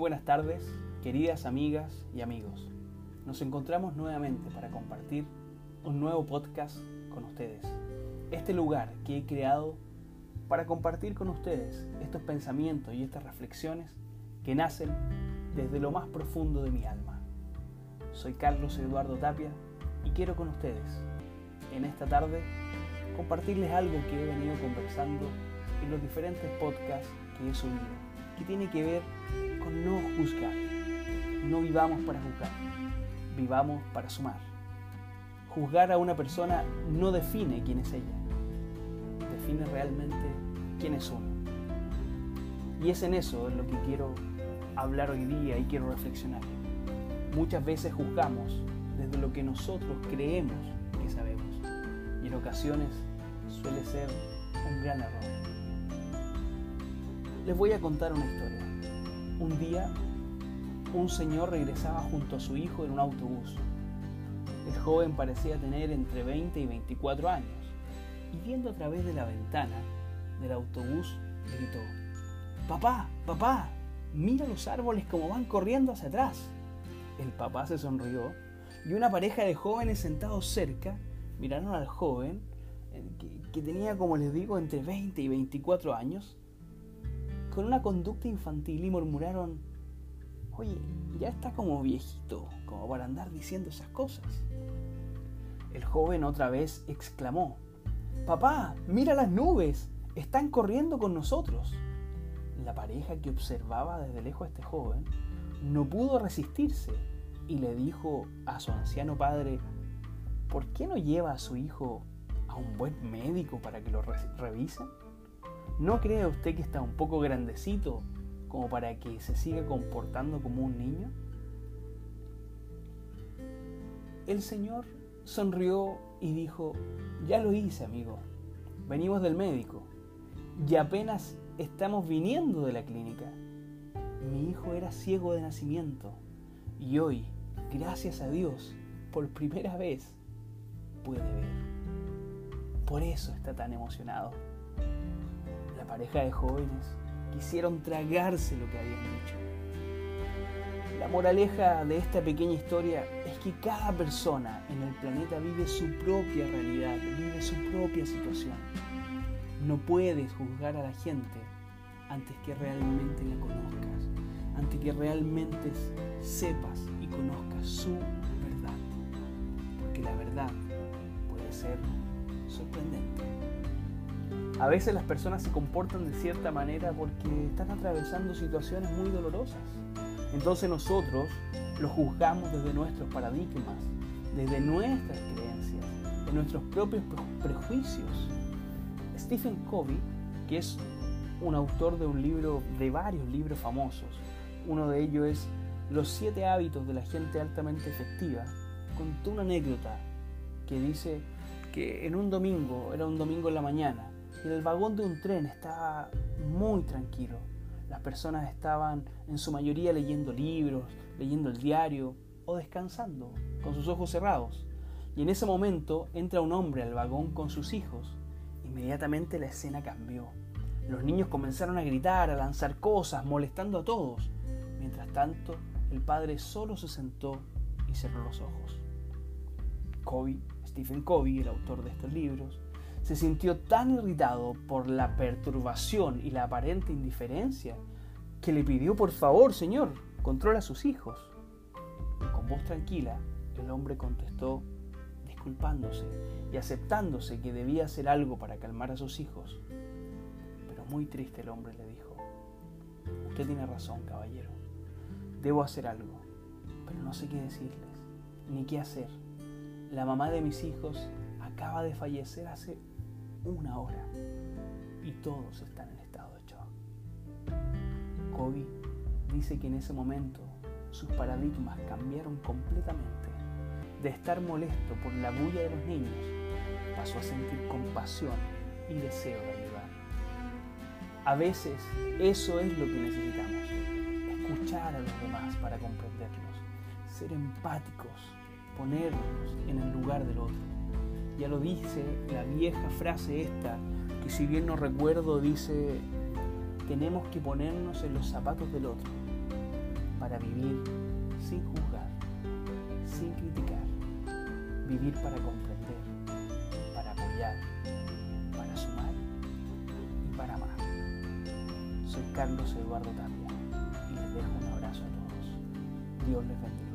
buenas tardes, queridas amigas y amigos. Nos encontramos nuevamente para compartir un nuevo podcast con ustedes. Este lugar que he creado para compartir con ustedes estos pensamientos y estas reflexiones que nacen desde lo más profundo de mi alma. Soy Carlos Eduardo Tapia y quiero con ustedes, en esta tarde, compartirles algo que he venido conversando en los diferentes podcasts que he subido, que tiene que ver con no juzgar. No vivamos para juzgar, vivamos para sumar. Juzgar a una persona no define quién es ella, define realmente quién es uno. Y es en eso en lo que quiero hablar hoy día y quiero reflexionar. Muchas veces juzgamos desde lo que nosotros creemos que sabemos y en ocasiones suele ser un gran error. Les voy a contar una historia. Un día, un señor regresaba junto a su hijo en un autobús. El joven parecía tener entre 20 y 24 años y viendo a través de la ventana del autobús gritó, Papá, papá, mira los árboles como van corriendo hacia atrás. El papá se sonrió y una pareja de jóvenes sentados cerca miraron al joven, eh, que, que tenía, como les digo, entre 20 y 24 años, con una conducta infantil y murmuraron, oye, ya está como viejito, como para andar diciendo esas cosas. El joven otra vez exclamó, Papá, mira las nubes, están corriendo con nosotros. La pareja que observaba desde lejos a este joven no pudo resistirse y le dijo a su anciano padre, ¿por qué no lleva a su hijo a un buen médico para que lo revisen? ¿No cree usted que está un poco grandecito como para que se siga comportando como un niño? El Señor sonrió y dijo, ya lo hice, amigo. Venimos del médico y apenas estamos viniendo de la clínica. Mi hijo era ciego de nacimiento y hoy, gracias a Dios, por primera vez puede ver. Por eso está tan emocionado pareja de jóvenes quisieron tragarse lo que habían dicho. La moraleja de esta pequeña historia es que cada persona en el planeta vive su propia realidad, vive su propia situación. No puedes juzgar a la gente antes que realmente la conozcas, antes que realmente sepas y conozcas su verdad. Porque la verdad puede ser sorprendente. A veces las personas se comportan de cierta manera porque están atravesando situaciones muy dolorosas. Entonces nosotros los juzgamos desde nuestros paradigmas, desde nuestras creencias, de nuestros propios prejuicios. Stephen Covey, que es un autor de un libro, de varios libros famosos, uno de ellos es Los siete hábitos de la gente altamente efectiva, contó una anécdota que dice que en un domingo, era un domingo en la mañana, en el vagón de un tren estaba muy tranquilo. Las personas estaban en su mayoría leyendo libros, leyendo el diario o descansando con sus ojos cerrados. Y en ese momento entra un hombre al vagón con sus hijos. Inmediatamente la escena cambió. Los niños comenzaron a gritar, a lanzar cosas, molestando a todos. Mientras tanto, el padre solo se sentó y cerró los ojos. Covey, Stephen Covey, el autor de estos libros, se sintió tan irritado por la perturbación y la aparente indiferencia que le pidió por favor, Señor, controla a sus hijos. Con voz tranquila, el hombre contestó, disculpándose y aceptándose que debía hacer algo para calmar a sus hijos. Pero muy triste el hombre le dijo, usted tiene razón, caballero, debo hacer algo, pero no sé qué decirles, ni qué hacer. La mamá de mis hijos acaba de fallecer hace una hora y todos están en estado de shock. Kobe dice que en ese momento sus paradigmas cambiaron completamente. De estar molesto por la bulla de los niños, pasó a sentir compasión y deseo de ayudar. A veces eso es lo que necesitamos, escuchar a los demás para comprenderlos, ser empáticos, ponernos en el lugar del otro ya lo dice la vieja frase esta, que si bien no recuerdo dice, tenemos que ponernos en los zapatos del otro. para vivir sin juzgar, sin criticar, vivir para comprender, para apoyar, para sumar y para amar. Soy Carlos Eduardo Tapia y les dejo un abrazo a todos. Dios les bendiga.